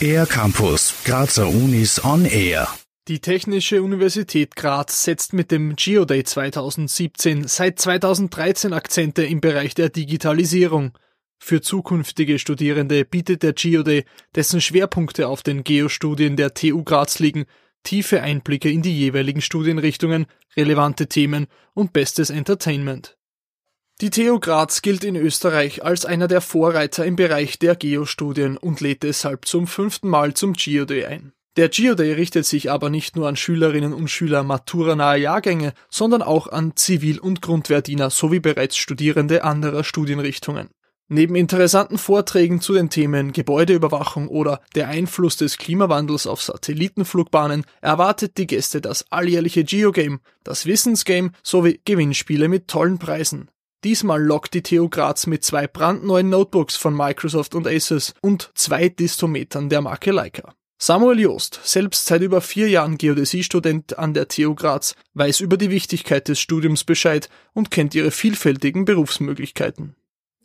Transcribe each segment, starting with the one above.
Air Campus, Grazer Unis on Air. Die Technische Universität Graz setzt mit dem Geoday 2017 seit 2013 Akzente im Bereich der Digitalisierung. Für zukünftige Studierende bietet der Geoday, dessen Schwerpunkte auf den Geostudien der TU Graz liegen, tiefe Einblicke in die jeweiligen Studienrichtungen, relevante Themen und bestes Entertainment. Die TU Graz gilt in Österreich als einer der Vorreiter im Bereich der Geostudien und lädt deshalb zum fünften Mal zum Geoday ein. Der Geoday richtet sich aber nicht nur an Schülerinnen und Schüler maturanaher Jahrgänge, sondern auch an Zivil- und Grundwehrdiener sowie bereits Studierende anderer Studienrichtungen. Neben interessanten Vorträgen zu den Themen Gebäudeüberwachung oder der Einfluss des Klimawandels auf Satellitenflugbahnen erwartet die Gäste das alljährliche Geogame, das Wissensgame sowie Gewinnspiele mit tollen Preisen. Diesmal lockt die TU Graz mit zwei brandneuen Notebooks von Microsoft und Asus und zwei Distometern der Marke Leica. Samuel Joost, selbst seit über vier Jahren Geodäsiestudent an der TU Graz, weiß über die Wichtigkeit des Studiums Bescheid und kennt ihre vielfältigen Berufsmöglichkeiten.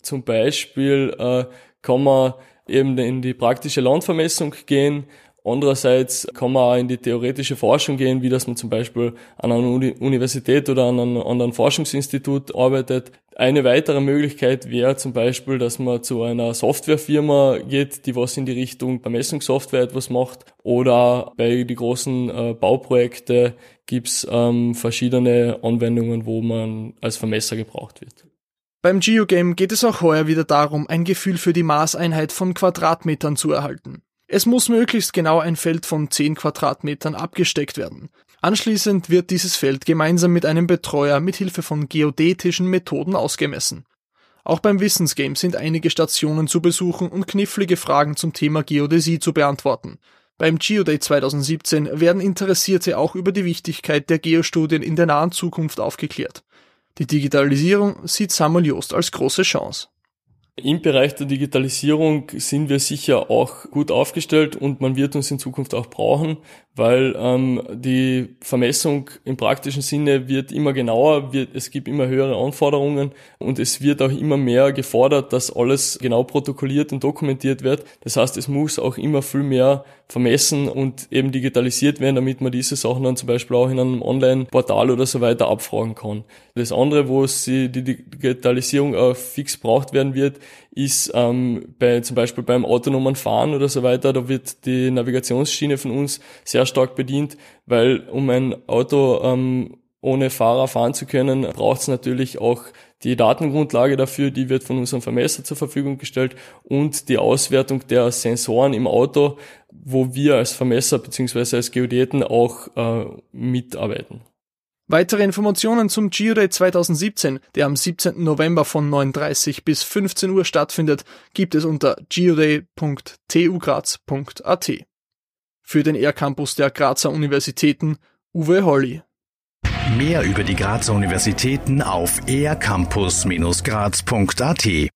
Zum Beispiel äh, kann man eben in die praktische Landvermessung gehen, Andererseits kann man auch in die theoretische Forschung gehen, wie dass man zum Beispiel an einer Universität oder an einem anderen Forschungsinstitut arbeitet. Eine weitere Möglichkeit wäre zum Beispiel, dass man zu einer Softwarefirma geht, die was in die Richtung Vermessungssoftware etwas macht. Oder bei die großen äh, Bauprojekte gibt's ähm, verschiedene Anwendungen, wo man als Vermesser gebraucht wird. Beim Geogame geht es auch heuer wieder darum, ein Gefühl für die Maßeinheit von Quadratmetern zu erhalten. Es muss möglichst genau ein Feld von 10 Quadratmetern abgesteckt werden. Anschließend wird dieses Feld gemeinsam mit einem Betreuer mit Hilfe von geodätischen Methoden ausgemessen. Auch beim Wissensgame sind einige Stationen zu besuchen und knifflige Fragen zum Thema Geodäsie zu beantworten. Beim Geoday 2017 werden Interessierte auch über die Wichtigkeit der Geostudien in der nahen Zukunft aufgeklärt. Die Digitalisierung sieht Samuel Jost als große Chance. Im Bereich der Digitalisierung sind wir sicher auch gut aufgestellt und man wird uns in Zukunft auch brauchen, weil ähm, die Vermessung im praktischen Sinne wird immer genauer, wird, es gibt immer höhere Anforderungen und es wird auch immer mehr gefordert, dass alles genau protokolliert und dokumentiert wird. Das heißt, es muss auch immer viel mehr vermessen und eben digitalisiert werden, damit man diese Sachen dann zum Beispiel auch in einem Online-Portal oder so weiter abfragen kann. Das andere, wo die Digitalisierung auch fix braucht werden wird, ist ähm, bei zum Beispiel beim autonomen Fahren oder so weiter, da wird die Navigationsschiene von uns sehr stark bedient, weil um ein Auto ähm, ohne Fahrer fahren zu können, braucht es natürlich auch die Datengrundlage dafür, die wird von unserem Vermesser zur Verfügung gestellt und die Auswertung der Sensoren im Auto, wo wir als Vermesser bzw. als Geodäten auch äh, mitarbeiten. Weitere Informationen zum Geoday 2017, der am 17. November von 9.30 bis 15 Uhr stattfindet, gibt es unter geoday.tugraz.at. Für den R-Campus der Grazer Universitäten Uwe Holly. Mehr über die Grazer Universitäten auf ercampus-graz.at